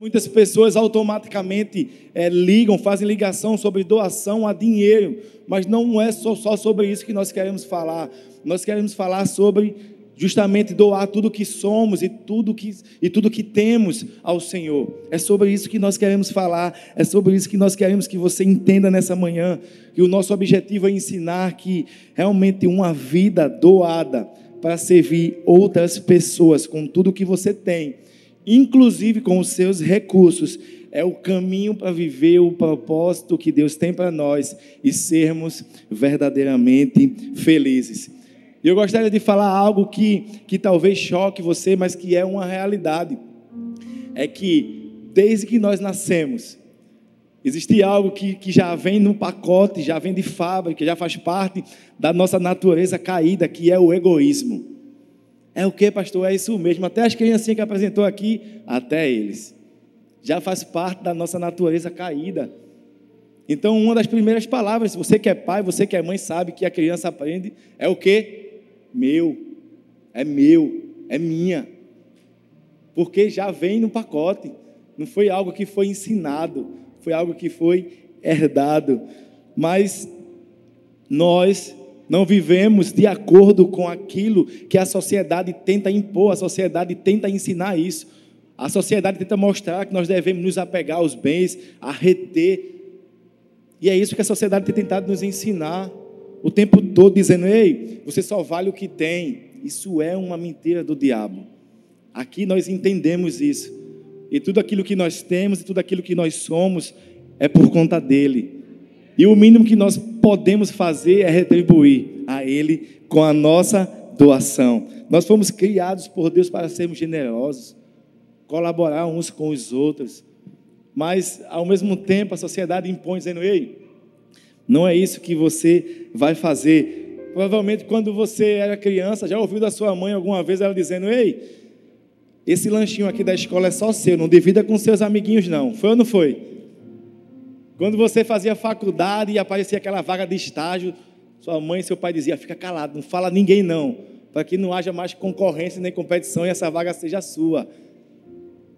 Muitas pessoas automaticamente é, ligam, fazem ligação sobre doação a dinheiro, mas não é só, só sobre isso que nós queremos falar. Nós queremos falar sobre justamente doar tudo que somos e tudo que, e tudo que temos ao Senhor. É sobre isso que nós queremos falar, é sobre isso que nós queremos que você entenda nessa manhã, que o nosso objetivo é ensinar que realmente uma vida doada para servir outras pessoas com tudo que você tem inclusive com os seus recursos, é o caminho para viver o propósito que Deus tem para nós e sermos verdadeiramente felizes. Eu gostaria de falar algo que, que talvez choque você, mas que é uma realidade. É que desde que nós nascemos, existe algo que, que já vem no pacote, já vem de fábrica, já faz parte da nossa natureza caída, que é o egoísmo. É o que, pastor? É isso mesmo. Até as criancinhas que apresentou aqui, até eles. Já faz parte da nossa natureza caída. Então, uma das primeiras palavras, você que é pai, você que é mãe, sabe que a criança aprende, é o que? Meu. É meu. É minha. Porque já vem no pacote. Não foi algo que foi ensinado. Foi algo que foi herdado. Mas nós não vivemos de acordo com aquilo que a sociedade tenta impor, a sociedade tenta ensinar isso. A sociedade tenta mostrar que nós devemos nos apegar aos bens, a reter. E é isso que a sociedade tem tentado nos ensinar o tempo todo, dizendo: ei, você só vale o que tem. Isso é uma mentira do diabo. Aqui nós entendemos isso. E tudo aquilo que nós temos e tudo aquilo que nós somos é por conta dele. E o mínimo que nós podemos fazer é retribuir a Ele com a nossa doação. Nós fomos criados por Deus para sermos generosos, colaborar uns com os outros. Mas, ao mesmo tempo, a sociedade impõe, dizendo: ei, não é isso que você vai fazer. Provavelmente, quando você era criança, já ouviu da sua mãe alguma vez ela dizendo: ei, esse lanchinho aqui da escola é só seu, não divida com seus amiguinhos, não. Foi ou não foi? Quando você fazia faculdade e aparecia aquela vaga de estágio, sua mãe e seu pai diziam: fica calado, não fala a ninguém não, para que não haja mais concorrência nem competição e essa vaga seja sua.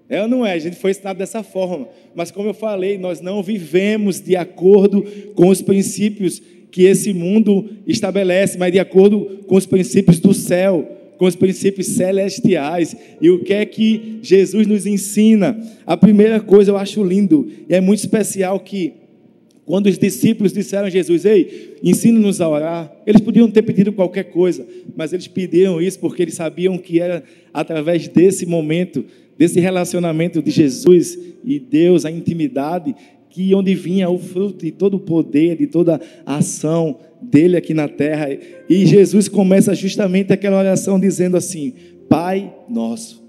É ou não é? A gente foi ensinado dessa forma. Mas como eu falei, nós não vivemos de acordo com os princípios que esse mundo estabelece, mas de acordo com os princípios do céu com os princípios celestiais. E o que é que Jesus nos ensina? A primeira coisa eu acho lindo, e é muito especial que quando os discípulos disseram a Jesus, ei, ensina-nos a orar, eles podiam ter pedido qualquer coisa, mas eles pediram isso porque eles sabiam que era através desse momento, desse relacionamento de Jesus e Deus, a intimidade, que onde vinha o fruto de todo o poder, de toda a ação dele aqui na terra. E Jesus começa justamente aquela oração dizendo assim: Pai nosso.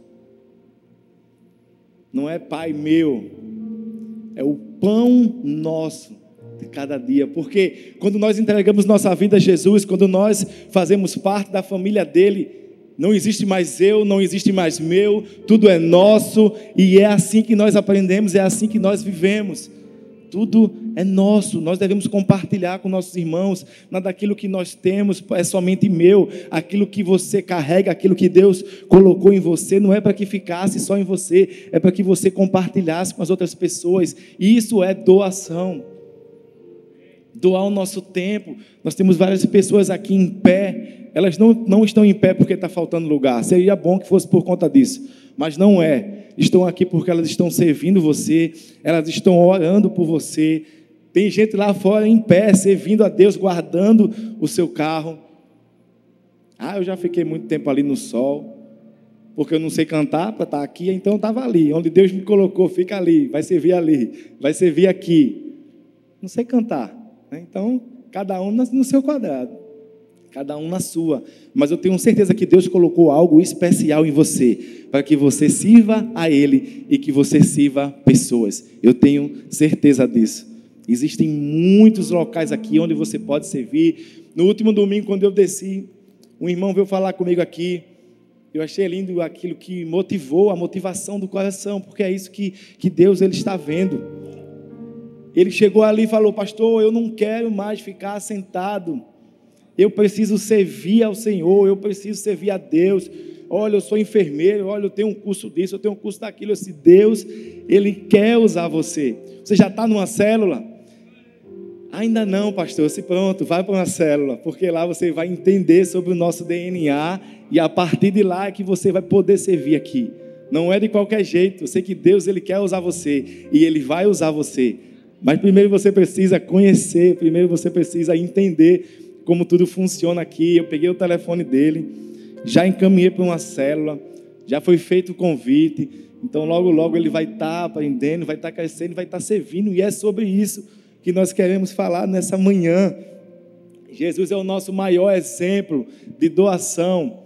Não é Pai meu, é o pão nosso de cada dia. Porque quando nós entregamos nossa vida a Jesus, quando nós fazemos parte da família dele, não existe mais eu, não existe mais meu, tudo é nosso, e é assim que nós aprendemos, é assim que nós vivemos. Tudo é nosso, nós devemos compartilhar com nossos irmãos. Nada daquilo que nós temos é somente meu. Aquilo que você carrega, aquilo que Deus colocou em você, não é para que ficasse só em você, é para que você compartilhasse com as outras pessoas. Isso é doação. Doar o nosso tempo. Nós temos várias pessoas aqui em pé. Elas não, não estão em pé porque está faltando lugar. Seria bom que fosse por conta disso. Mas não é estão aqui porque elas estão servindo você, elas estão orando por você. Tem gente lá fora em pé, servindo a Deus, guardando o seu carro. Ah, eu já fiquei muito tempo ali no sol, porque eu não sei cantar para estar aqui, então estava ali. Onde Deus me colocou, fica ali, vai servir ali, vai servir aqui. Não sei cantar, né? então cada um no seu quadrado cada um na sua. Mas eu tenho certeza que Deus colocou algo especial em você, para que você sirva a Ele e que você sirva pessoas. Eu tenho certeza disso. Existem muitos locais aqui onde você pode servir. No último domingo, quando eu desci, um irmão veio falar comigo aqui. Eu achei lindo aquilo que motivou, a motivação do coração, porque é isso que, que Deus ele está vendo. Ele chegou ali e falou: Pastor, eu não quero mais ficar sentado eu preciso servir ao Senhor, eu preciso servir a Deus. olha, eu sou enfermeiro, olha, eu tenho um curso disso, eu tenho um curso daquilo. Esse Deus, Ele quer usar você. Você já está numa célula? Ainda não, pastor. Se pronto, vai para uma célula, porque lá você vai entender sobre o nosso DNA e a partir de lá é que você vai poder servir aqui. Não é de qualquer jeito. Eu sei que Deus ele quer usar você e ele vai usar você. Mas primeiro você precisa conhecer, primeiro você precisa entender como tudo funciona aqui. Eu peguei o telefone dele, já encaminhei para uma célula, já foi feito o convite. Então logo logo ele vai estar tá aprendendo, vai estar tá crescendo, vai estar tá servindo e é sobre isso que nós queremos falar nessa manhã. Jesus é o nosso maior exemplo de doação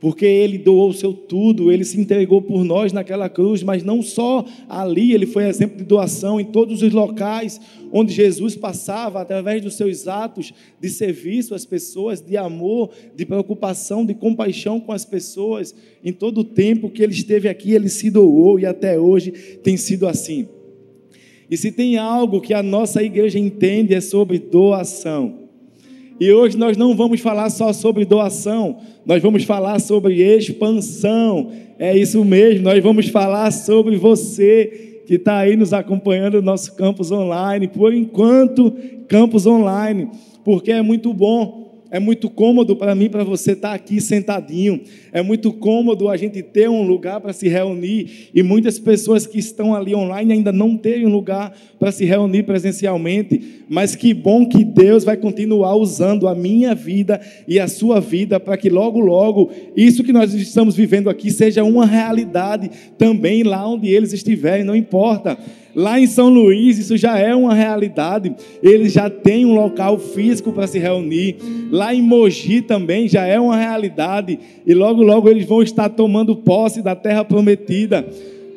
porque ele doou o seu tudo, ele se entregou por nós naquela cruz, mas não só ali, ele foi exemplo de doação em todos os locais onde Jesus passava, através dos seus atos de serviço às pessoas, de amor, de preocupação, de compaixão com as pessoas, em todo o tempo que ele esteve aqui, ele se doou e até hoje tem sido assim. E se tem algo que a nossa igreja entende é sobre doação. E hoje nós não vamos falar só sobre doação, nós vamos falar sobre expansão. É isso mesmo, nós vamos falar sobre você que está aí nos acompanhando no nosso campus online, por enquanto, campus online, porque é muito bom é muito cômodo para mim, para você estar aqui sentadinho. É muito cômodo a gente ter um lugar para se reunir. E muitas pessoas que estão ali online ainda não têm um lugar para se reunir presencialmente. Mas que bom que Deus vai continuar usando a minha vida e a sua vida para que logo, logo, isso que nós estamos vivendo aqui seja uma realidade também lá onde eles estiverem, não importa. Lá em São Luís, isso já é uma realidade. Eles já têm um local físico para se reunir. Lá em Mogi também já é uma realidade. E logo, logo eles vão estar tomando posse da terra prometida.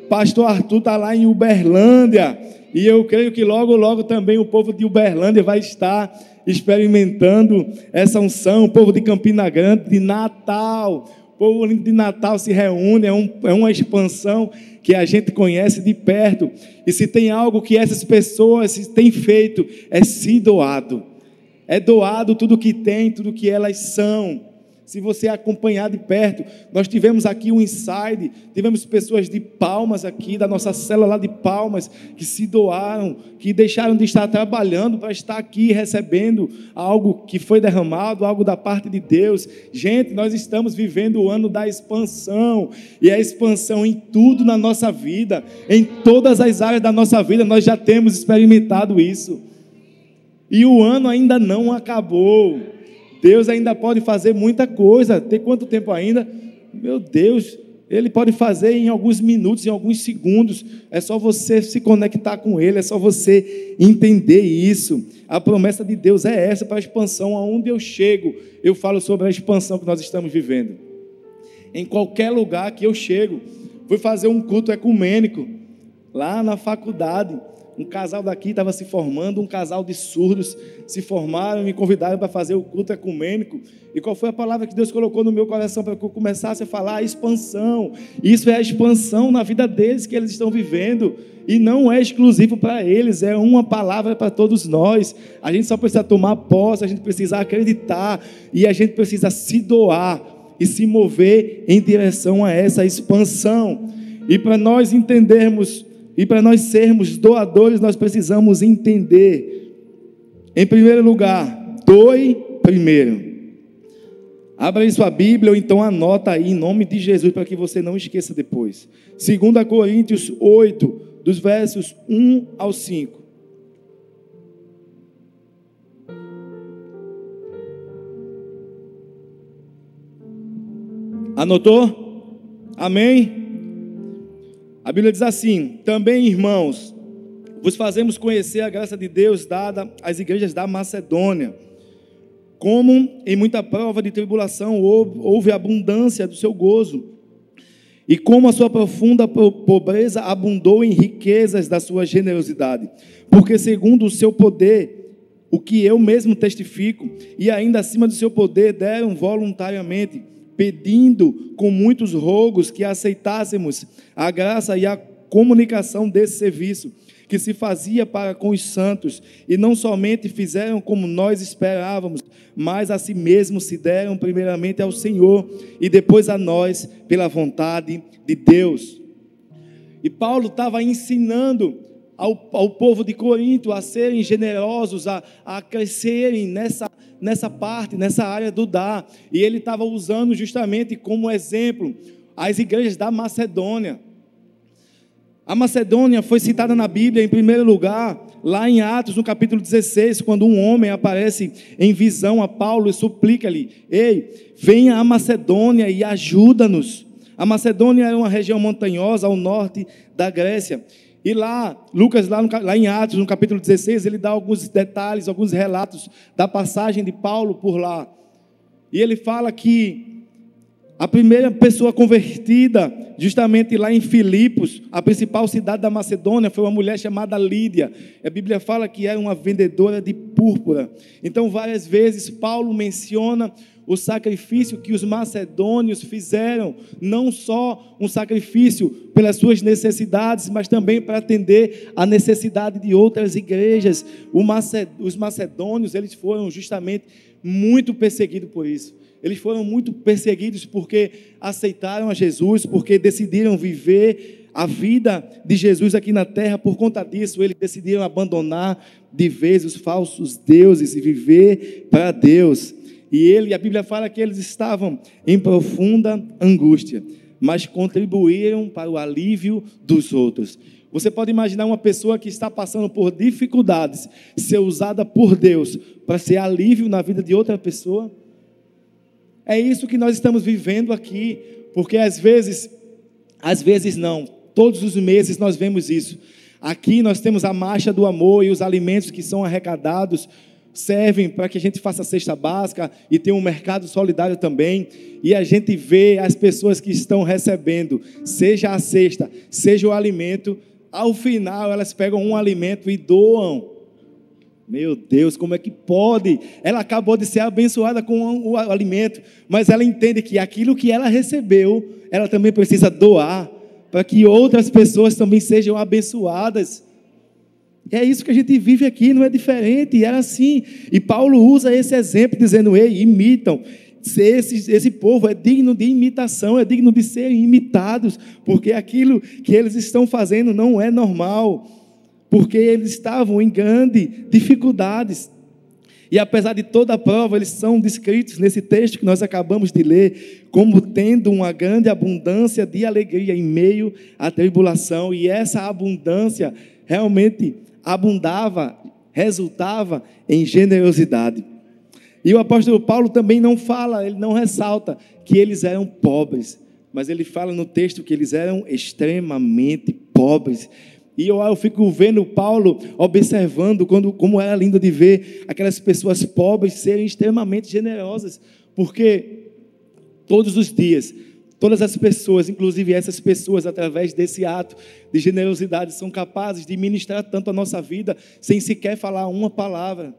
Pastor Arthur está lá em Uberlândia. E eu creio que logo, logo também o povo de Uberlândia vai estar experimentando essa unção. O povo de Campina Grande, de Natal. O povo de Natal se reúne, é, um, é uma expansão que a gente conhece de perto. E se tem algo que essas pessoas têm feito, é se doado. É doado tudo que tem, tudo que elas são se você acompanhar de perto. Nós tivemos aqui um inside, tivemos pessoas de Palmas aqui, da nossa célula lá de Palmas, que se doaram, que deixaram de estar trabalhando para estar aqui recebendo algo que foi derramado, algo da parte de Deus. Gente, nós estamos vivendo o ano da expansão, e a expansão em tudo na nossa vida, em todas as áreas da nossa vida, nós já temos experimentado isso. E o ano ainda não acabou. Deus ainda pode fazer muita coisa. Tem quanto tempo ainda? Meu Deus, Ele pode fazer em alguns minutos, em alguns segundos. É só você se conectar com Ele, é só você entender isso. A promessa de Deus é essa para a expansão. Aonde eu chego, eu falo sobre a expansão que nós estamos vivendo. Em qualquer lugar que eu chego, fui fazer um culto ecumênico lá na faculdade. Um casal daqui estava se formando, um casal de surdos se formaram e me convidaram para fazer o culto ecumênico. E qual foi a palavra que Deus colocou no meu coração para que eu começasse a falar? A expansão. Isso é a expansão na vida deles que eles estão vivendo. E não é exclusivo para eles, é uma palavra para todos nós. A gente só precisa tomar posse, a gente precisa acreditar e a gente precisa se doar e se mover em direção a essa expansão. E para nós entendermos e para nós sermos doadores, nós precisamos entender, em primeiro lugar, doe primeiro. Abra aí sua Bíblia ou então anota aí em nome de Jesus para que você não esqueça depois. 2 Coríntios 8, dos versos 1 ao 5. Anotou? Amém? A Bíblia diz assim: também, irmãos, vos fazemos conhecer a graça de Deus dada às igrejas da Macedônia. Como em muita prova de tribulação houve abundância do seu gozo, e como a sua profunda pobreza abundou em riquezas da sua generosidade, porque segundo o seu poder, o que eu mesmo testifico, e ainda acima do seu poder, deram voluntariamente pedindo com muitos rogos que aceitássemos a graça e a comunicação desse serviço que se fazia para com os santos, e não somente fizeram como nós esperávamos, mas a si mesmos se deram primeiramente ao Senhor e depois a nós, pela vontade de Deus. E Paulo estava ensinando ao, ao povo de Corinto a serem generosos, a, a crescerem nessa, nessa parte, nessa área do dar. E ele estava usando justamente como exemplo as igrejas da Macedônia. A Macedônia foi citada na Bíblia em primeiro lugar, lá em Atos, no capítulo 16, quando um homem aparece em visão a Paulo e suplica-lhe: Ei, venha a Macedônia e ajuda-nos. A Macedônia era uma região montanhosa ao norte da Grécia. E lá, Lucas, lá, no, lá em Atos, no capítulo 16, ele dá alguns detalhes, alguns relatos da passagem de Paulo por lá. E ele fala que a primeira pessoa convertida, justamente lá em Filipos, a principal cidade da Macedônia, foi uma mulher chamada Lídia. A Bíblia fala que era uma vendedora de púrpura. Então, várias vezes, Paulo menciona o sacrifício que os macedônios fizeram, não só um sacrifício pelas suas necessidades, mas também para atender a necessidade de outras igrejas. Os macedônios, eles foram justamente muito perseguidos por isso. Eles foram muito perseguidos porque aceitaram a Jesus, porque decidiram viver a vida de Jesus aqui na terra. Por conta disso, eles decidiram abandonar de vez os falsos deuses e viver para Deus. E ele, a Bíblia fala que eles estavam em profunda angústia, mas contribuíram para o alívio dos outros. Você pode imaginar uma pessoa que está passando por dificuldades ser usada por Deus para ser alívio na vida de outra pessoa? É isso que nós estamos vivendo aqui, porque às vezes, às vezes não, todos os meses nós vemos isso. Aqui nós temos a marcha do amor e os alimentos que são arrecadados servem para que a gente faça a cesta básica e tem um mercado solidário também. E a gente vê as pessoas que estão recebendo, seja a cesta, seja o alimento, ao final elas pegam um alimento e doam meu Deus, como é que pode? Ela acabou de ser abençoada com o alimento, mas ela entende que aquilo que ela recebeu, ela também precisa doar, para que outras pessoas também sejam abençoadas. É isso que a gente vive aqui, não é diferente, era assim. E Paulo usa esse exemplo, dizendo: ei, imitam. Esse, esse povo é digno de imitação, é digno de serem imitados, porque aquilo que eles estão fazendo não é normal porque eles estavam em grandes dificuldades. E apesar de toda a prova, eles são descritos nesse texto que nós acabamos de ler, como tendo uma grande abundância de alegria em meio à tribulação, e essa abundância realmente abundava, resultava em generosidade. E o apóstolo Paulo também não fala, ele não ressalta que eles eram pobres, mas ele fala no texto que eles eram extremamente pobres. E eu, eu fico vendo Paulo observando quando, como era lindo de ver aquelas pessoas pobres serem extremamente generosas, porque todos os dias, todas as pessoas, inclusive essas pessoas, através desse ato de generosidade, são capazes de ministrar tanto a nossa vida sem sequer falar uma palavra.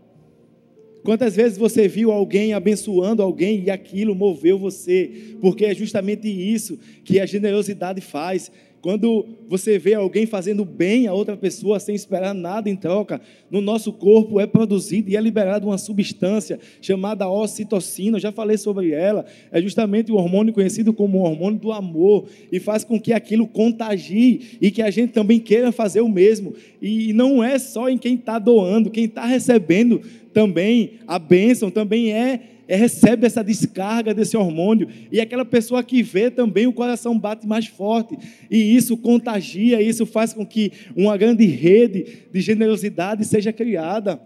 Quantas vezes você viu alguém abençoando alguém e aquilo moveu você? Porque é justamente isso que a generosidade faz. Quando você vê alguém fazendo bem a outra pessoa sem esperar nada em troca, no nosso corpo é produzido e é liberada uma substância chamada ocitocina. Eu já falei sobre ela. É justamente o hormônio conhecido como o hormônio do amor e faz com que aquilo contagie e que a gente também queira fazer o mesmo. E não é só em quem está doando, quem está recebendo também a bênção também é é, recebe essa descarga desse hormônio, e aquela pessoa que vê também o coração bate mais forte, e isso contagia, isso faz com que uma grande rede de generosidade seja criada.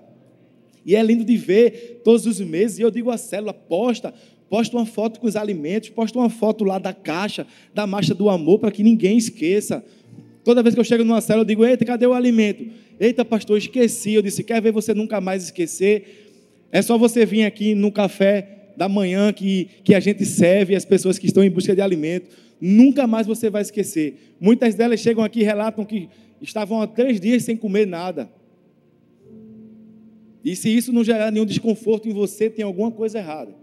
E é lindo de ver todos os meses, e eu digo a célula, posta, posta uma foto com os alimentos, posta uma foto lá da caixa, da marcha do amor, para que ninguém esqueça. Toda vez que eu chego numa célula, eu digo, eita, cadê o alimento? Eita, pastor, esqueci. Eu disse, quer ver você nunca mais esquecer? É só você vir aqui no café da manhã que, que a gente serve as pessoas que estão em busca de alimento. Nunca mais você vai esquecer. Muitas delas chegam aqui e relatam que estavam há três dias sem comer nada. E se isso não gerar nenhum desconforto em você, tem alguma coisa errada.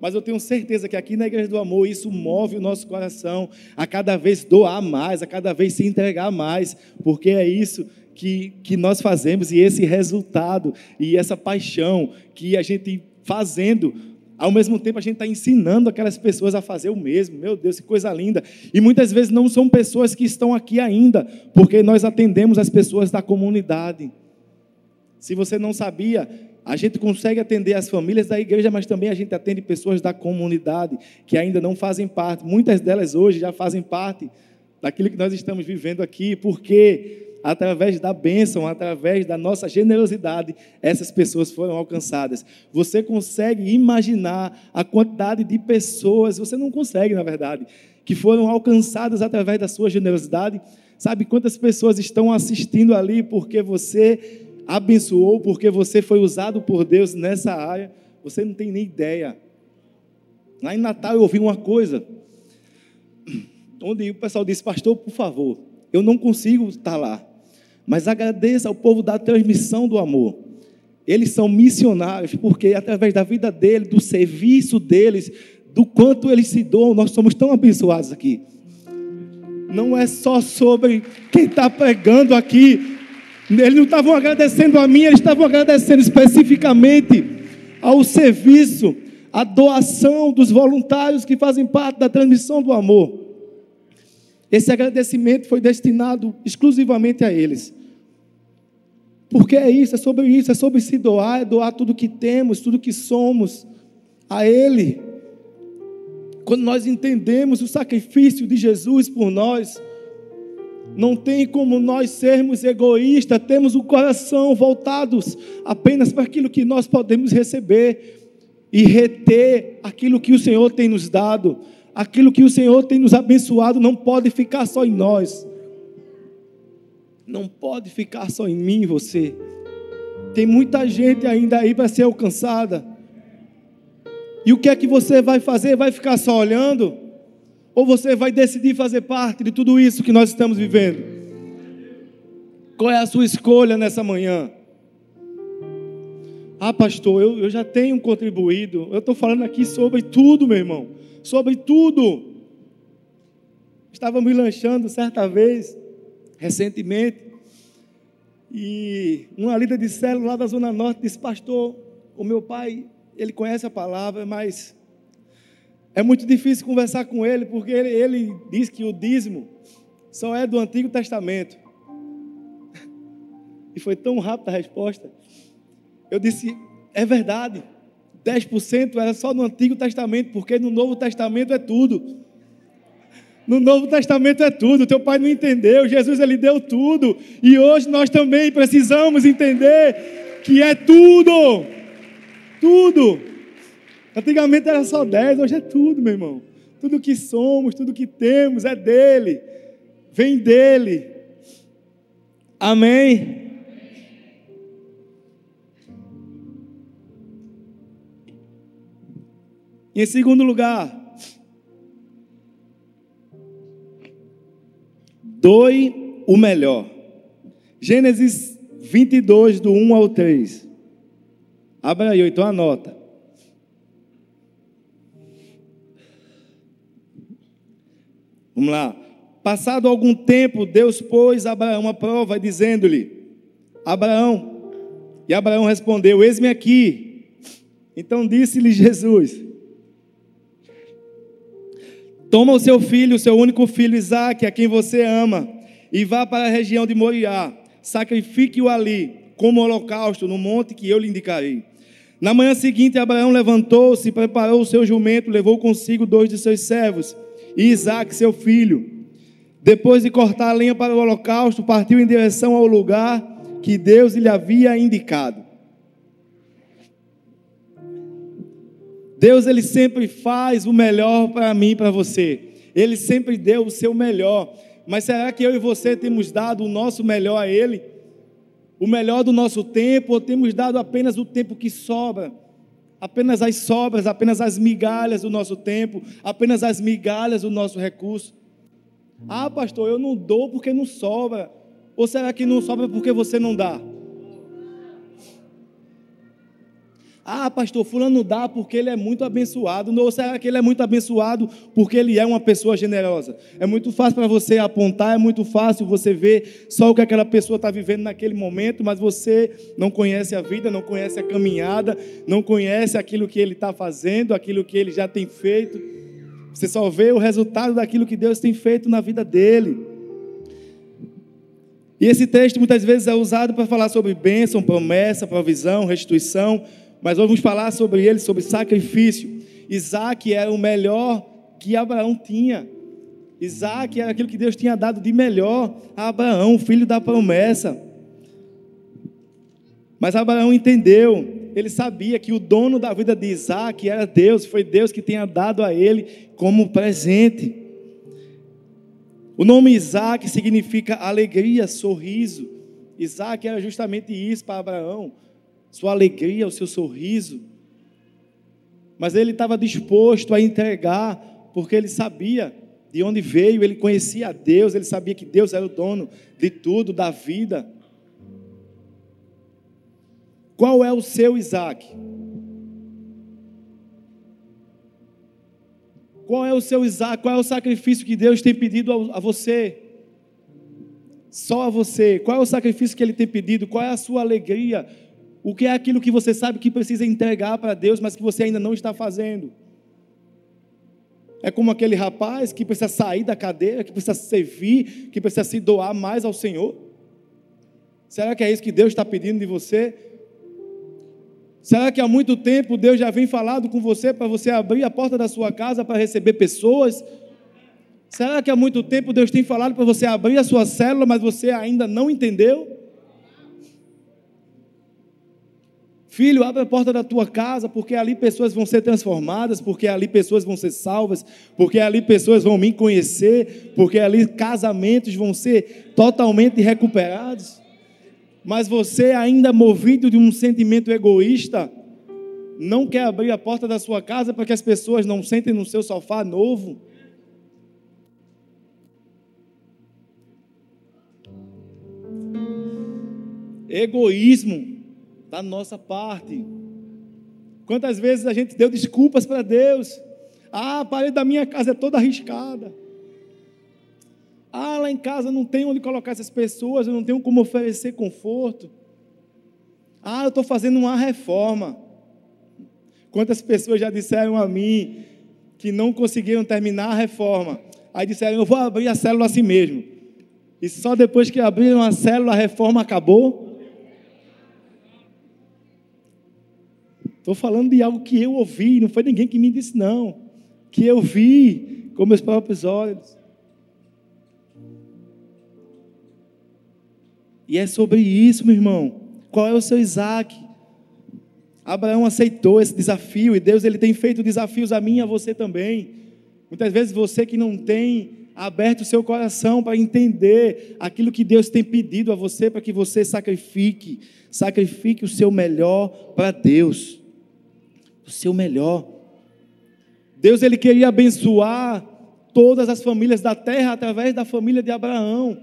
Mas eu tenho certeza que aqui na Igreja do Amor isso move o nosso coração a cada vez doar mais, a cada vez se entregar mais, porque é isso que, que nós fazemos e esse resultado e essa paixão que a gente fazendo ao mesmo tempo, a gente está ensinando aquelas pessoas a fazer o mesmo. Meu Deus, que coisa linda. E muitas vezes não são pessoas que estão aqui ainda, porque nós atendemos as pessoas da comunidade. Se você não sabia, a gente consegue atender as famílias da igreja, mas também a gente atende pessoas da comunidade que ainda não fazem parte. Muitas delas hoje já fazem parte daquilo que nós estamos vivendo aqui, porque através da bênção, através da nossa generosidade, essas pessoas foram alcançadas. Você consegue imaginar a quantidade de pessoas, você não consegue, na verdade, que foram alcançadas através da sua generosidade? Sabe quantas pessoas estão assistindo ali porque você abençoou, porque você foi usado por Deus nessa área? Você não tem nem ideia. Lá em Natal eu ouvi uma coisa, onde o pessoal disse, pastor, por favor, eu não consigo estar lá. Mas agradeça ao povo da transmissão do amor. Eles são missionários, porque através da vida deles, do serviço deles, do quanto eles se doam, nós somos tão abençoados aqui. Não é só sobre quem está pregando aqui. Eles não estavam agradecendo a mim, eles estavam agradecendo especificamente ao serviço, à doação dos voluntários que fazem parte da transmissão do amor. Esse agradecimento foi destinado exclusivamente a eles. Porque é isso, é sobre isso, é sobre se doar, é doar tudo que temos, tudo que somos a Ele. Quando nós entendemos o sacrifício de Jesus por nós, não tem como nós sermos egoístas, temos o coração voltados apenas para aquilo que nós podemos receber e reter aquilo que o Senhor tem nos dado aquilo que o Senhor tem nos abençoado não pode ficar só em nós. Não pode ficar só em mim você. Tem muita gente ainda aí para ser alcançada. E o que é que você vai fazer? Vai ficar só olhando? Ou você vai decidir fazer parte de tudo isso que nós estamos vivendo? Qual é a sua escolha nessa manhã? Ah, pastor, eu, eu já tenho contribuído. Eu estou falando aqui sobre tudo, meu irmão sobre tudo. Estávamos lanchando certa vez, recentemente, e uma líder de célula lá da Zona Norte disse: Pastor, o meu pai, ele conhece a palavra, mas é muito difícil conversar com ele, porque ele, ele diz que o dízimo só é do Antigo Testamento. E foi tão rápida a resposta. Eu disse: É verdade. 10% era só no Antigo Testamento, porque no Novo Testamento é tudo. No Novo Testamento é tudo. Teu pai não entendeu. Jesus ele deu tudo. E hoje nós também precisamos entender que é tudo. Tudo. Antigamente era só 10, hoje é tudo, meu irmão. Tudo que somos, tudo que temos é dele. Vem dele. Amém. Em segundo lugar, doe o melhor. Gênesis 22, do 1 ao 3. Abra aí, então anota. Vamos lá. Passado algum tempo, Deus pôs a Abraão a prova, dizendo-lhe: Abraão. E Abraão respondeu: Eis-me aqui. Então disse-lhe Jesus: Toma o seu filho, o seu único filho Isaque, a quem você ama, e vá para a região de Moriá. Sacrifique-o ali, como holocausto, no monte que eu lhe indicarei. Na manhã seguinte, Abraão levantou-se, preparou o seu jumento, levou consigo dois de seus servos e Isaque, seu filho. Depois de cortar a lenha para o holocausto, partiu em direção ao lugar que Deus lhe havia indicado. Deus ele sempre faz o melhor para mim e para você. Ele sempre deu o seu melhor. Mas será que eu e você temos dado o nosso melhor a Ele? O melhor do nosso tempo ou temos dado apenas o tempo que sobra? Apenas as sobras, apenas as migalhas do nosso tempo, apenas as migalhas do nosso recurso? Ah, pastor, eu não dou porque não sobra. Ou será que não sobra porque você não dá? Ah, pastor, fulano dá porque ele é muito abençoado. Ou será que ele é muito abençoado porque ele é uma pessoa generosa? É muito fácil para você apontar, é muito fácil você ver só o que aquela pessoa está vivendo naquele momento, mas você não conhece a vida, não conhece a caminhada, não conhece aquilo que ele está fazendo, aquilo que ele já tem feito. Você só vê o resultado daquilo que Deus tem feito na vida dele. E esse texto muitas vezes é usado para falar sobre bênção, promessa, provisão, restituição mas vamos falar sobre ele, sobre sacrifício. Isaac era o melhor que Abraão tinha. Isaac era aquilo que Deus tinha dado de melhor a Abraão, filho da promessa. Mas Abraão entendeu, ele sabia que o dono da vida de Isaac era Deus, foi Deus que tinha dado a ele como presente. O nome Isaac significa alegria, sorriso. Isaac era justamente isso para Abraão sua alegria, o seu sorriso. Mas ele estava disposto a entregar, porque ele sabia de onde veio, ele conhecia Deus, ele sabia que Deus era o dono de tudo, da vida. Qual é o seu Isaac? Qual é o seu Isaac? Qual é o sacrifício que Deus tem pedido a você? Só a você. Qual é o sacrifício que Ele tem pedido? Qual é a sua alegria? O que é aquilo que você sabe que precisa entregar para Deus, mas que você ainda não está fazendo? É como aquele rapaz que precisa sair da cadeira, que precisa servir, que precisa se doar mais ao Senhor. Será que é isso que Deus está pedindo de você? Será que há muito tempo Deus já vem falado com você para você abrir a porta da sua casa para receber pessoas? Será que há muito tempo Deus tem falado para você abrir a sua célula, mas você ainda não entendeu? Filho, abre a porta da tua casa, porque ali pessoas vão ser transformadas, porque ali pessoas vão ser salvas, porque ali pessoas vão me conhecer, porque ali casamentos vão ser totalmente recuperados. Mas você, ainda movido de um sentimento egoísta, não quer abrir a porta da sua casa para que as pessoas não sentem no seu sofá novo. Egoísmo da nossa parte. Quantas vezes a gente deu desculpas para Deus? Ah, a parede da minha casa é toda arriscada. Ah, lá em casa não tem onde colocar essas pessoas, eu não tenho como oferecer conforto. Ah, eu estou fazendo uma reforma. Quantas pessoas já disseram a mim que não conseguiram terminar a reforma? Aí disseram, eu vou abrir a célula assim mesmo. E só depois que abriram a célula, a reforma acabou. Estou falando de algo que eu ouvi, não foi ninguém que me disse, não. Que eu vi com meus próprios olhos. E é sobre isso, meu irmão. Qual é o seu Isaac? Abraão aceitou esse desafio e Deus ele tem feito desafios a mim e a você também. Muitas vezes você que não tem aberto o seu coração para entender aquilo que Deus tem pedido a você para que você sacrifique, sacrifique o seu melhor para Deus o seu melhor. Deus ele queria abençoar todas as famílias da terra através da família de Abraão.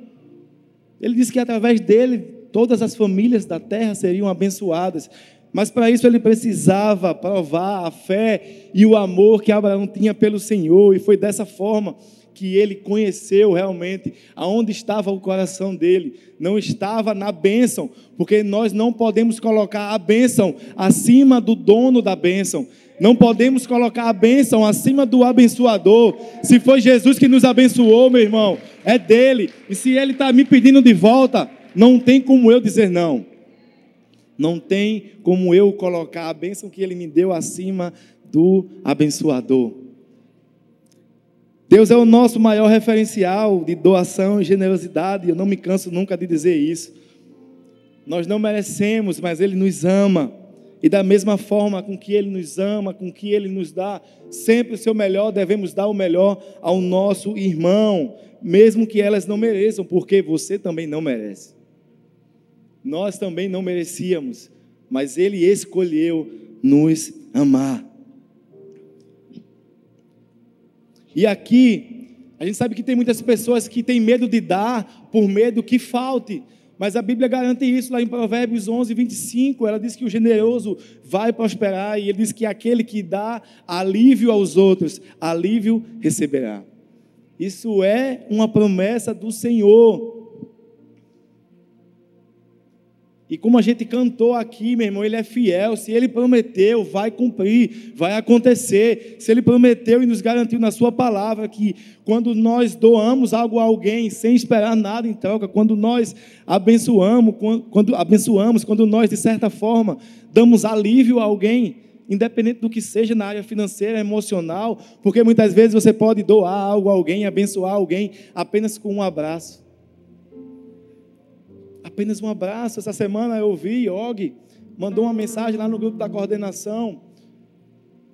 Ele disse que através dele todas as famílias da terra seriam abençoadas. Mas para isso ele precisava provar a fé e o amor que Abraão tinha pelo Senhor, e foi dessa forma que ele conheceu realmente aonde estava o coração dele. Não estava na bênção, porque nós não podemos colocar a bênção acima do dono da bênção. Não podemos colocar a bênção acima do abençoador. Se foi Jesus que nos abençoou, meu irmão, é dele. E se ele está me pedindo de volta, não tem como eu dizer não. Não tem como eu colocar a bênção que ele me deu acima do abençoador. Deus é o nosso maior referencial de doação e generosidade, eu não me canso nunca de dizer isso. Nós não merecemos, mas Ele nos ama. E da mesma forma com que Ele nos ama, com que Ele nos dá sempre o seu melhor, devemos dar o melhor ao nosso irmão, mesmo que elas não mereçam, porque você também não merece. Nós também não merecíamos, mas Ele escolheu nos amar. E aqui, a gente sabe que tem muitas pessoas que têm medo de dar por medo que falte. Mas a Bíblia garante isso lá em Provérbios 11, 25. Ela diz que o generoso vai prosperar e ele diz que aquele que dá alívio aos outros, alívio receberá. Isso é uma promessa do Senhor. E como a gente cantou aqui, meu irmão, ele é fiel. Se ele prometeu, vai cumprir, vai acontecer. Se ele prometeu e nos garantiu na sua palavra que quando nós doamos algo a alguém sem esperar nada em troca, quando nós abençoamos, quando abençoamos, quando nós de certa forma damos alívio a alguém, independente do que seja na área financeira, emocional, porque muitas vezes você pode doar algo a alguém, abençoar alguém apenas com um abraço. Apenas um abraço. Essa semana eu vi Og mandou uma mensagem lá no grupo da coordenação,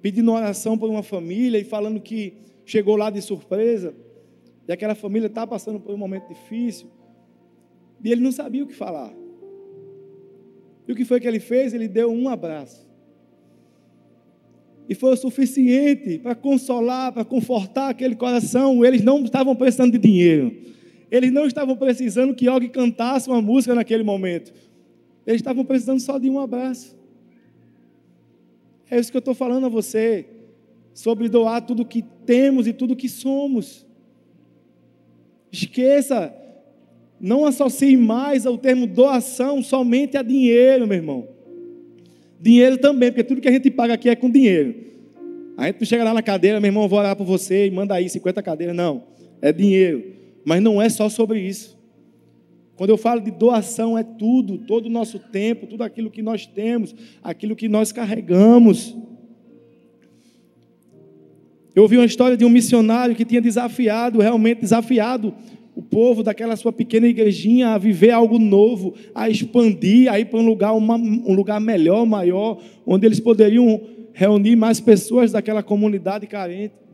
pedindo oração por uma família e falando que chegou lá de surpresa e aquela família está passando por um momento difícil e ele não sabia o que falar. E o que foi que ele fez? Ele deu um abraço. E foi o suficiente para consolar, para confortar aquele coração. Eles não estavam precisando de dinheiro. Eles não estavam precisando que alguém cantasse uma música naquele momento. Eles estavam precisando só de um abraço. É isso que eu estou falando a você. Sobre doar tudo que temos e tudo que somos. Esqueça. Não associe mais ao termo doação somente a dinheiro, meu irmão. Dinheiro também, porque tudo que a gente paga aqui é com dinheiro. A gente não chega lá na cadeira, meu irmão, vou orar por você e manda aí 50 cadeiras. Não, é dinheiro. Mas não é só sobre isso. Quando eu falo de doação, é tudo, todo o nosso tempo, tudo aquilo que nós temos, aquilo que nós carregamos. Eu ouvi uma história de um missionário que tinha desafiado, realmente desafiado, o povo daquela sua pequena igrejinha a viver algo novo, a expandir, a ir para um lugar, uma, um lugar melhor, maior, onde eles poderiam reunir mais pessoas daquela comunidade carente.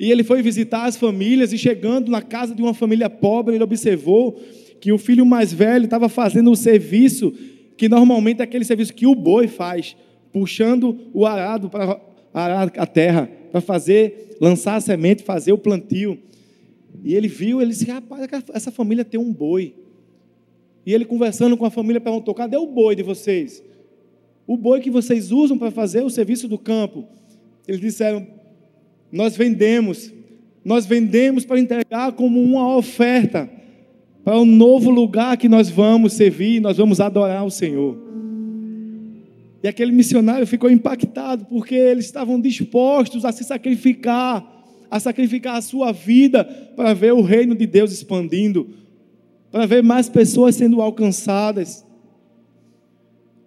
E ele foi visitar as famílias e chegando na casa de uma família pobre, ele observou que o filho mais velho estava fazendo o serviço que normalmente é aquele serviço que o boi faz, puxando o arado para arar a terra, para fazer, lançar a semente, fazer o plantio. E ele viu, ele disse: rapaz, essa família tem um boi. E ele conversando com a família perguntou: cadê o boi de vocês? O boi que vocês usam para fazer o serviço do campo. Eles disseram: nós vendemos, nós vendemos para entregar como uma oferta para um novo lugar que nós vamos servir, nós vamos adorar o Senhor. E aquele missionário ficou impactado porque eles estavam dispostos a se sacrificar a sacrificar a sua vida para ver o reino de Deus expandindo, para ver mais pessoas sendo alcançadas.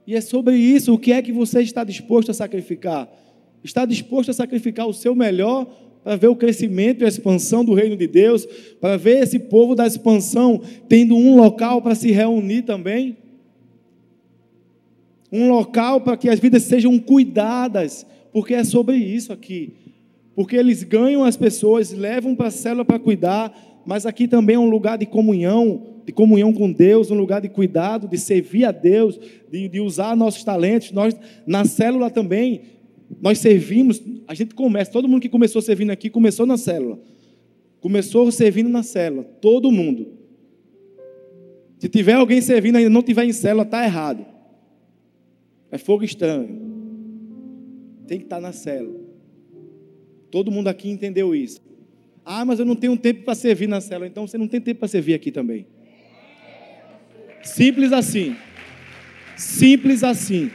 E é sobre isso, o que é que você está disposto a sacrificar? Está disposto a sacrificar o seu melhor para ver o crescimento e a expansão do reino de Deus, para ver esse povo da expansão tendo um local para se reunir também? Um local para que as vidas sejam cuidadas, porque é sobre isso aqui. Porque eles ganham as pessoas, levam para a célula para cuidar, mas aqui também é um lugar de comunhão, de comunhão com Deus, um lugar de cuidado, de servir a Deus, de, de usar nossos talentos. Nós, na célula também, nós servimos, a gente começa, todo mundo que começou servindo aqui, começou na célula. Começou servindo na célula, todo mundo. Se tiver alguém servindo e ainda não tiver em célula, está errado. É fogo estranho. Tem que estar tá na célula. Todo mundo aqui entendeu isso. Ah, mas eu não tenho tempo para servir na célula. Então você não tem tempo para servir aqui também. Simples assim. Simples assim.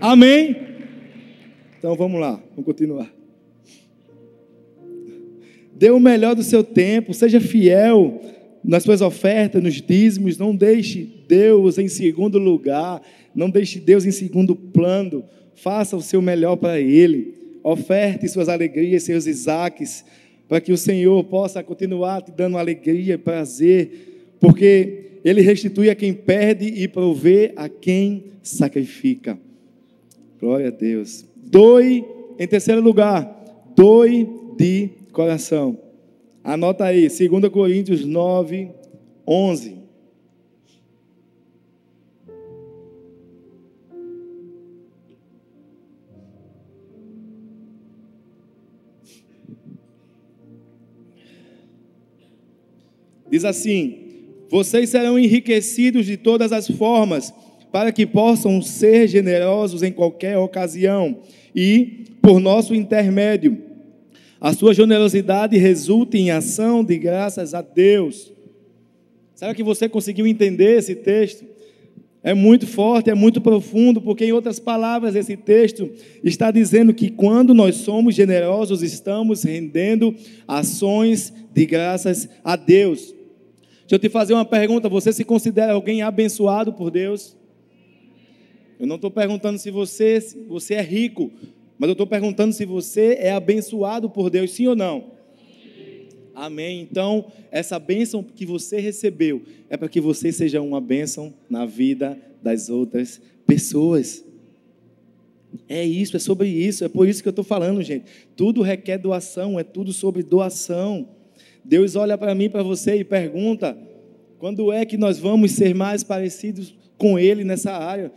Amém? Então vamos lá, vamos continuar. Dê o melhor do seu tempo, seja fiel nas suas ofertas, nos dízimos, não deixe Deus em segundo lugar, não deixe Deus em segundo plano, faça o seu melhor para Ele oferte suas alegrias, seus Isaques, para que o Senhor possa continuar te dando alegria prazer, porque Ele restitui a quem perde e provê a quem sacrifica. Glória a Deus. Doe, em terceiro lugar, doe de coração. Anota aí, 2 Coríntios 9, 11. Diz assim: Vocês serão enriquecidos de todas as formas, para que possam ser generosos em qualquer ocasião, e, por nosso intermédio, a sua generosidade resulte em ação de graças a Deus. Será que você conseguiu entender esse texto? É muito forte, é muito profundo, porque, em outras palavras, esse texto está dizendo que quando nós somos generosos, estamos rendendo ações de graças a Deus. Deixa eu te fazer uma pergunta: você se considera alguém abençoado por Deus? Eu não estou perguntando se você, se você é rico, mas eu estou perguntando se você é abençoado por Deus, sim ou não? Amém. Então, essa bênção que você recebeu é para que você seja uma bênção na vida das outras pessoas. É isso, é sobre isso, é por isso que eu estou falando, gente. Tudo requer doação, é tudo sobre doação. Deus olha para mim, para você e pergunta: quando é que nós vamos ser mais parecidos com Ele nessa área?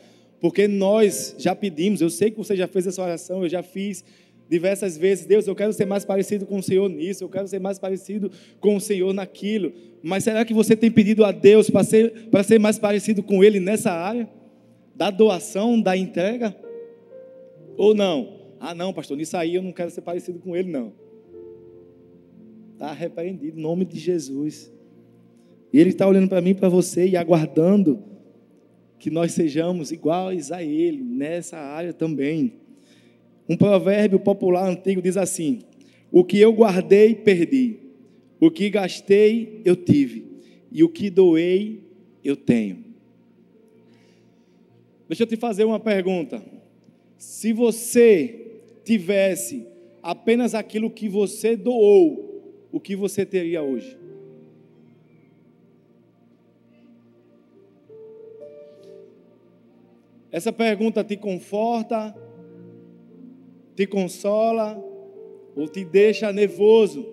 Porque nós já pedimos, eu sei que você já fez essa oração, eu já fiz, diversas vezes, Deus, eu quero ser mais parecido com o Senhor nisso, eu quero ser mais parecido com o Senhor naquilo. Mas será que você tem pedido a Deus para ser, para ser mais parecido com Ele nessa área? Da doação, da entrega? Ou não? Ah, não, pastor, nisso aí eu não quero ser parecido com Ele, não. Está repreendido, em nome de Jesus. E Ele está olhando para mim, para você e aguardando que nós sejamos iguais a Ele nessa área também. Um provérbio popular antigo diz assim: O que eu guardei, perdi. O que gastei, eu tive. E o que doei, eu tenho. Deixa eu te fazer uma pergunta. Se você tivesse apenas aquilo que você doou, o que você teria hoje? Essa pergunta te conforta, te consola ou te deixa nervoso.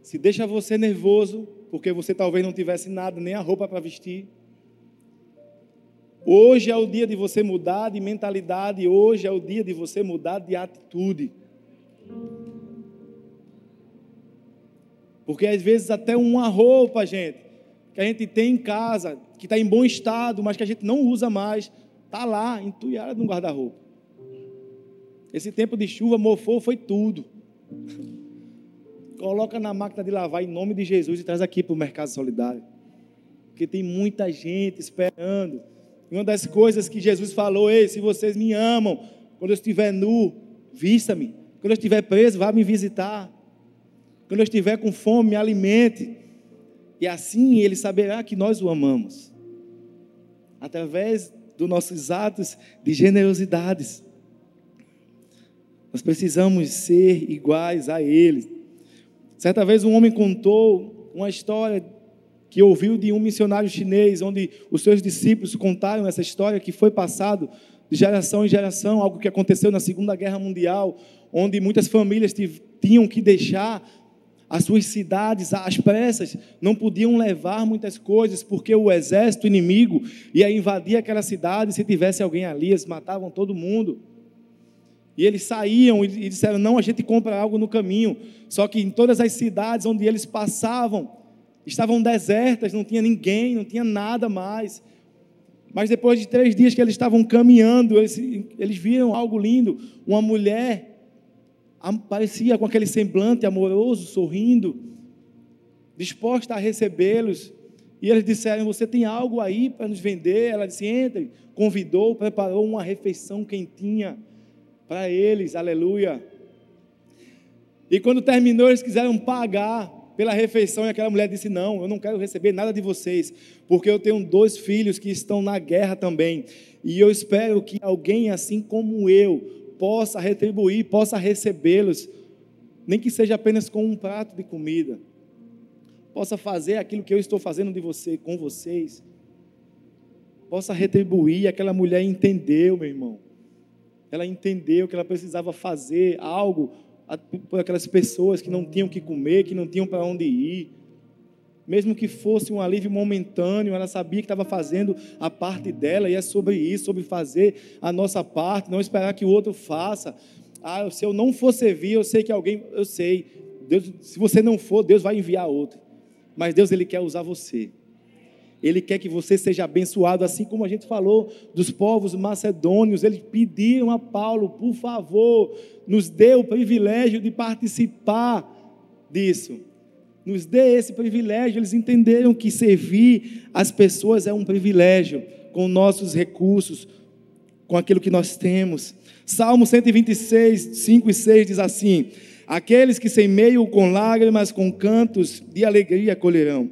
Se deixa você nervoso, porque você talvez não tivesse nada, nem a roupa para vestir. Hoje é o dia de você mudar de mentalidade, hoje é o dia de você mudar de atitude. Porque às vezes até uma roupa, gente, que a gente tem em casa, que está em bom estado, mas que a gente não usa mais, está lá, entulhada no guarda-roupa. Esse tempo de chuva mofou foi tudo. Coloca na máquina de lavar em nome de Jesus e traz aqui para o Mercado Solidário. Porque tem muita gente esperando. E uma das coisas que Jesus falou, ei, se vocês me amam, quando eu estiver nu, vista-me. Quando eu estiver preso, vá me visitar. Quando eu estiver com fome, me alimente. E assim ele saberá que nós o amamos. Através dos nossos atos de generosidades. Nós precisamos ser iguais a Ele. Certa vez um homem contou uma história que ouviu de um missionário chinês, onde os seus discípulos contaram essa história que foi passado de geração em geração, algo que aconteceu na Segunda Guerra Mundial, onde muitas famílias tinham que deixar as suas cidades às pressas, não podiam levar muitas coisas, porque o exército inimigo ia invadir aquela cidade, se tivesse alguém ali, eles matavam todo mundo. E eles saíam e disseram: não, a gente compra algo no caminho. Só que em todas as cidades onde eles passavam, estavam desertas, não tinha ninguém, não tinha nada mais. Mas depois de três dias que eles estavam caminhando, eles, eles viram algo lindo. Uma mulher parecia com aquele semblante amoroso, sorrindo, disposta a recebê-los. E eles disseram: Você tem algo aí para nos vender? Ela disse: Entre. Convidou, preparou uma refeição quentinha para eles, aleluia. E quando terminou, eles quiseram pagar pela refeição, e aquela mulher disse: Não, eu não quero receber nada de vocês, porque eu tenho dois filhos que estão na guerra também, e eu espero que alguém assim como eu possa retribuir, possa recebê-los, nem que seja apenas com um prato de comida, possa fazer aquilo que eu estou fazendo de você, com vocês, possa retribuir. Aquela mulher entendeu, meu irmão ela entendeu que ela precisava fazer algo por aquelas pessoas que não tinham que comer, que não tinham para onde ir. Mesmo que fosse um alívio momentâneo, ela sabia que estava fazendo a parte dela, e é sobre isso, sobre fazer a nossa parte, não esperar que o outro faça. Ah, se eu não for servir, eu sei que alguém, eu sei. Deus, se você não for, Deus vai enviar outro. Mas Deus ele quer usar você. Ele quer que você seja abençoado, assim como a gente falou dos povos macedônios. Eles pediram a Paulo, por favor, nos dê o privilégio de participar disso. Nos dê esse privilégio. Eles entenderam que servir as pessoas é um privilégio, com nossos recursos, com aquilo que nós temos. Salmo 126, 5 e 6 diz assim: Aqueles que semeiam com lágrimas, com cantos de alegria colherão.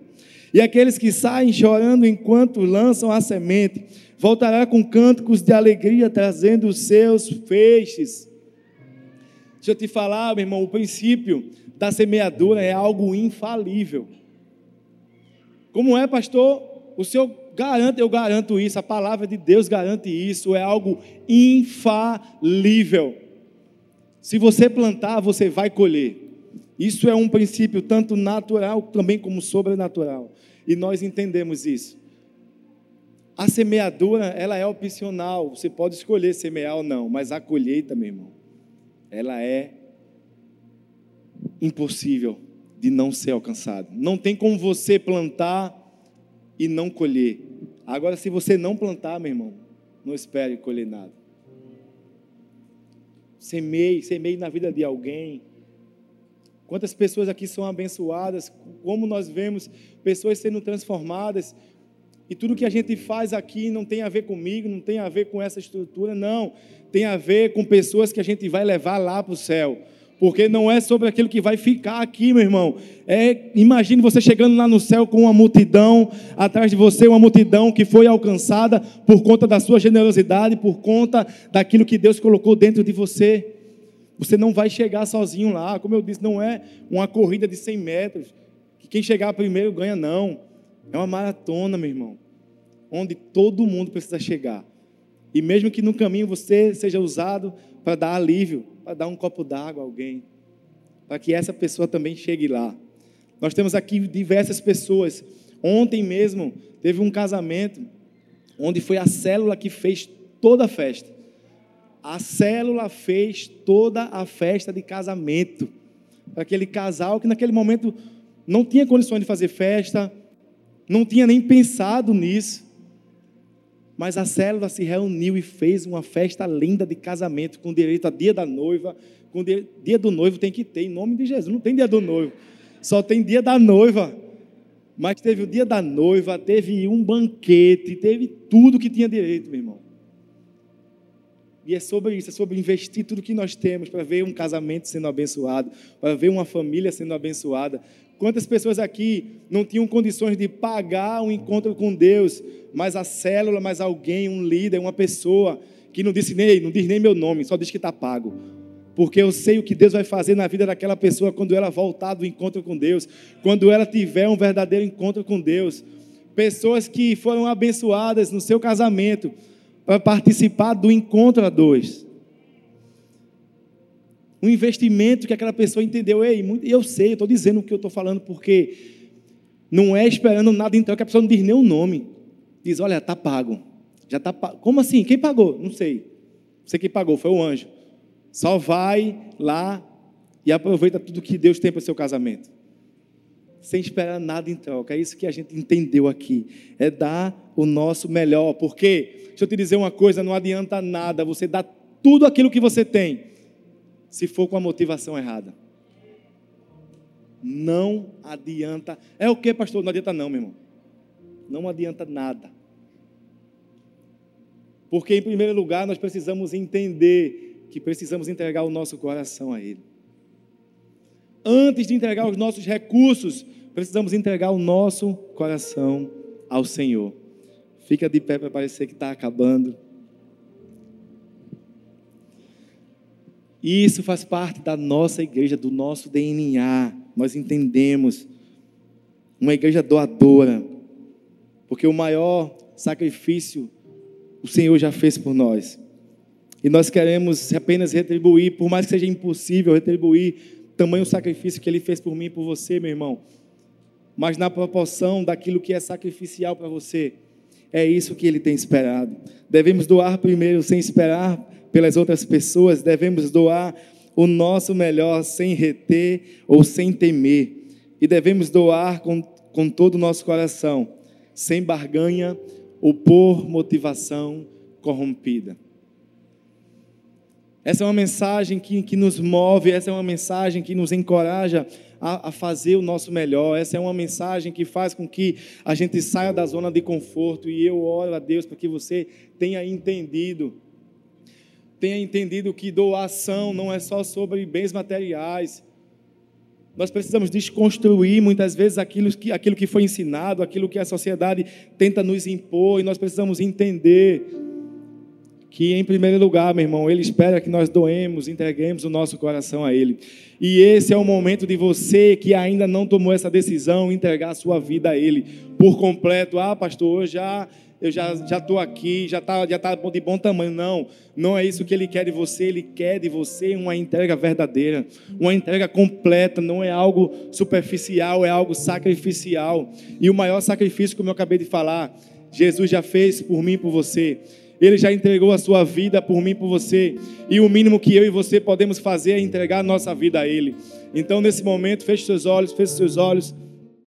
E aqueles que saem chorando enquanto lançam a semente, voltará com cânticos de alegria, trazendo os seus feixes. Deixa eu te falar, meu irmão, o princípio da semeadura é algo infalível. Como é, pastor? O senhor garante, eu garanto isso, a palavra de Deus garante isso, é algo infalível. Se você plantar, você vai colher. Isso é um princípio tanto natural também como sobrenatural. E nós entendemos isso. A semeadura, ela é opcional. Você pode escolher semear ou não, mas a colheita, meu irmão, ela é impossível de não ser alcançada. Não tem como você plantar e não colher. Agora, se você não plantar, meu irmão, não espere colher nada. Semeie, semeie na vida de alguém Quantas pessoas aqui são abençoadas, como nós vemos pessoas sendo transformadas. E tudo que a gente faz aqui não tem a ver comigo, não tem a ver com essa estrutura, não. Tem a ver com pessoas que a gente vai levar lá para o céu. Porque não é sobre aquilo que vai ficar aqui, meu irmão. É, imagine você chegando lá no céu com uma multidão, atrás de você, uma multidão que foi alcançada por conta da sua generosidade, por conta daquilo que Deus colocou dentro de você. Você não vai chegar sozinho lá. Como eu disse, não é uma corrida de 100 metros. Que quem chegar primeiro ganha, não. É uma maratona, meu irmão. Onde todo mundo precisa chegar. E mesmo que no caminho você seja usado para dar alívio, para dar um copo d'água a alguém, para que essa pessoa também chegue lá. Nós temos aqui diversas pessoas. Ontem mesmo teve um casamento onde foi a célula que fez toda a festa a célula fez toda a festa de casamento. Para aquele casal que naquele momento não tinha condições de fazer festa, não tinha nem pensado nisso. Mas a célula se reuniu e fez uma festa linda de casamento, com direito a dia da noiva. Com dia, dia do noivo tem que ter, em nome de Jesus. Não tem dia do noivo, só tem dia da noiva. Mas teve o dia da noiva, teve um banquete, teve tudo que tinha direito, meu irmão. E é sobre isso, é sobre investir tudo que nós temos para ver um casamento sendo abençoado, para ver uma família sendo abençoada. Quantas pessoas aqui não tinham condições de pagar um encontro com Deus, mas a célula, mas alguém, um líder, uma pessoa que não disse nem, não diz nem meu nome, só diz que está pago. Porque eu sei o que Deus vai fazer na vida daquela pessoa quando ela voltar do encontro com Deus, quando ela tiver um verdadeiro encontro com Deus. Pessoas que foram abençoadas no seu casamento, para participar do encontro a dois. Um investimento que aquela pessoa entendeu, ei, muito, eu sei, eu estou dizendo o que eu estou falando, porque não é esperando nada em troca, a pessoa não diz nem o nome. Diz, olha, está pago. Já está pago. Como assim? Quem pagou? Não sei. Sei quem pagou, foi o anjo. Só vai lá e aproveita tudo que Deus tem para o seu casamento sem esperar nada em troca. É isso que a gente entendeu aqui. É dar o nosso melhor. Porque, deixa eu te dizer uma coisa: não adianta nada você dar tudo aquilo que você tem, se for com a motivação errada. Não adianta. É o que, pastor? Não adianta, não, meu irmão. Não adianta nada. Porque, em primeiro lugar, nós precisamos entender que precisamos entregar o nosso coração a Ele. Antes de entregar os nossos recursos, precisamos entregar o nosso coração ao Senhor. Fica de pé para parecer que está acabando. Isso faz parte da nossa igreja, do nosso DNA. Nós entendemos. Uma igreja doadora. Porque o maior sacrifício o Senhor já fez por nós. E nós queremos apenas retribuir, por mais que seja impossível retribuir tamanho sacrifício que ele fez por mim e por você, meu irmão. Mas na proporção daquilo que é sacrificial para você. É isso que ele tem esperado. Devemos doar primeiro sem esperar pelas outras pessoas, devemos doar o nosso melhor sem reter ou sem temer. E devemos doar com, com todo o nosso coração, sem barganha ou por motivação corrompida. Essa é uma mensagem que, que nos move, essa é uma mensagem que nos encoraja a, a, fazer o nosso melhor. Essa é uma mensagem que faz com que a gente saia da zona de conforto. E eu oro a Deus para que você tenha entendido. Tenha entendido que doação não é só sobre bens materiais. Nós precisamos desconstruir muitas vezes aquilo que, aquilo que foi ensinado, aquilo que a sociedade tenta nos impor, e nós precisamos entender que, em primeiro lugar, meu irmão, Ele espera que nós doemos, entreguemos o nosso coração a Ele. E esse é o momento de você que ainda não tomou essa decisão, entregar a sua vida a Ele por completo. Ah, pastor, já eu já já estou aqui, já está já tá de bom tamanho. Não, não é isso que Ele quer de você. Ele quer de você uma entrega verdadeira, uma entrega completa. Não é algo superficial, é algo sacrificial. E o maior sacrifício, como eu acabei de falar, Jesus já fez por mim e por você. Ele já entregou a sua vida por mim por você. E o mínimo que eu e você podemos fazer é entregar a nossa vida a Ele. Então, nesse momento, feche seus olhos, feche seus olhos.